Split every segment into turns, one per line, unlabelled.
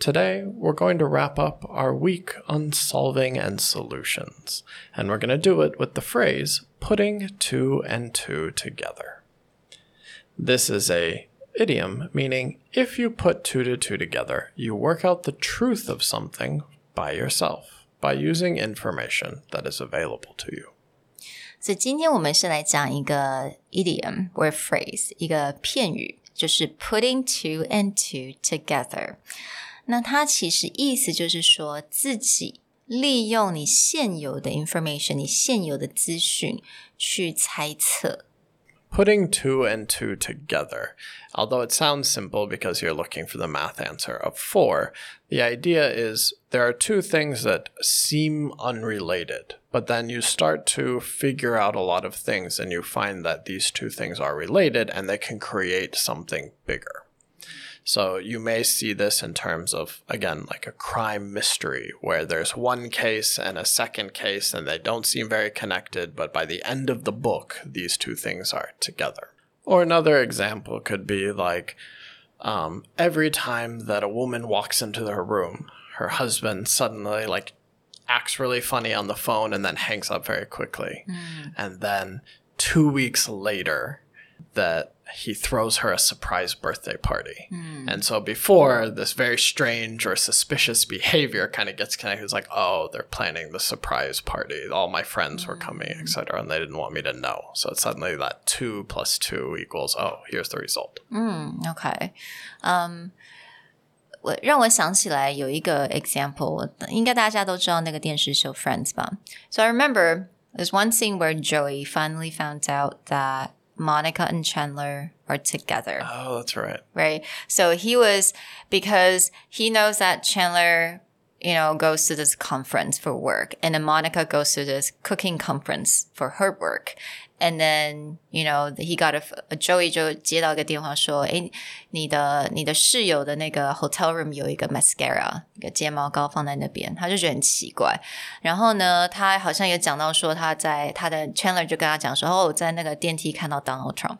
Today, we're going to wrap up our week on solving and solutions, and we're going to do it with the phrase putting two and two together. This is a idiom meaning if you put two to two together, you work out the truth of something by yourself by using information that is available to you.
所以今天我们是来讲一个 idiom or phrase，一个片语，就是 putting two and two together。 那它其实意思就是说，自己利用你现有的 information，你现有的资讯去猜测。
putting two and two together. Although it sounds simple because you're looking for the math answer of four, the idea is there are two things that seem unrelated, but then you start to figure out a lot of things and you find that these two things are related and they can create something bigger. So you may see this in terms of, again, like a crime mystery where there's one case and a second case and they don't seem very connected, but by the end of the book, these two things are together. Or another example could be like um, every time that a woman walks into her room, her husband suddenly like acts really funny on the phone and then hangs up very quickly. And then two weeks later, that he throws her a surprise birthday party. And so before this very strange or suspicious behavior kind of gets connected, it's like, oh, they're planning the surprise party. All my friends were coming, etc., and they didn't want me to know. So suddenly that two plus two equals, oh, here's the result.
OK，嗯、我让我想起来有一个 example，应该大家都知道那个电视秀 Friends 吧？So I remember there's one scene where Joey finally found out that Monica and Chandler are together.
Oh, that's right.
right? So he was because he knows that Chandler, you know, goes to this conference for work, and then Monica goes to this cooking conference for her work. And then, you know, he got a, Joey 就接到一个电话说，诶，你的你的室友的那个 hotel room 有一个 mascara，一个睫毛膏放在那边，他就觉得很奇怪。然后呢，他好像也讲到说他在他的 Chandler 就跟他讲说，哦，我在那个电梯看到 Donald Trump。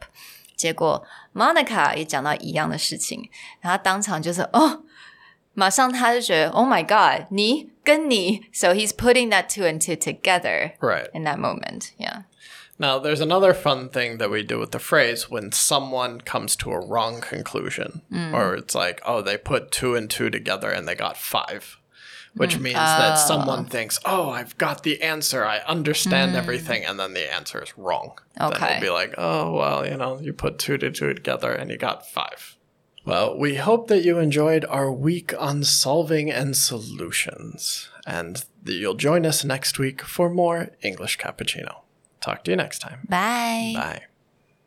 结果 Monica 也讲到一样的事情，然后当场就是哦，马上他就觉得 Oh my God，你跟你，so he's putting that two and two together
Right.
in that moment. Yeah.
Now, there's another fun thing that we do with the phrase when someone comes to a wrong conclusion, or it's like, oh, they put two and two together and they got five, which means that someone thinks, oh, I've got the answer, I understand everything, and then the answer is wrong. Then
Okay.
it'll be like, oh, well, you know, you put two to two together and you got five. Well, we hope that you enjoyed our week on solving and solutions, and that you'll join us next week for more English Cappuccino. Talk to you next time.
Bye.
Bye.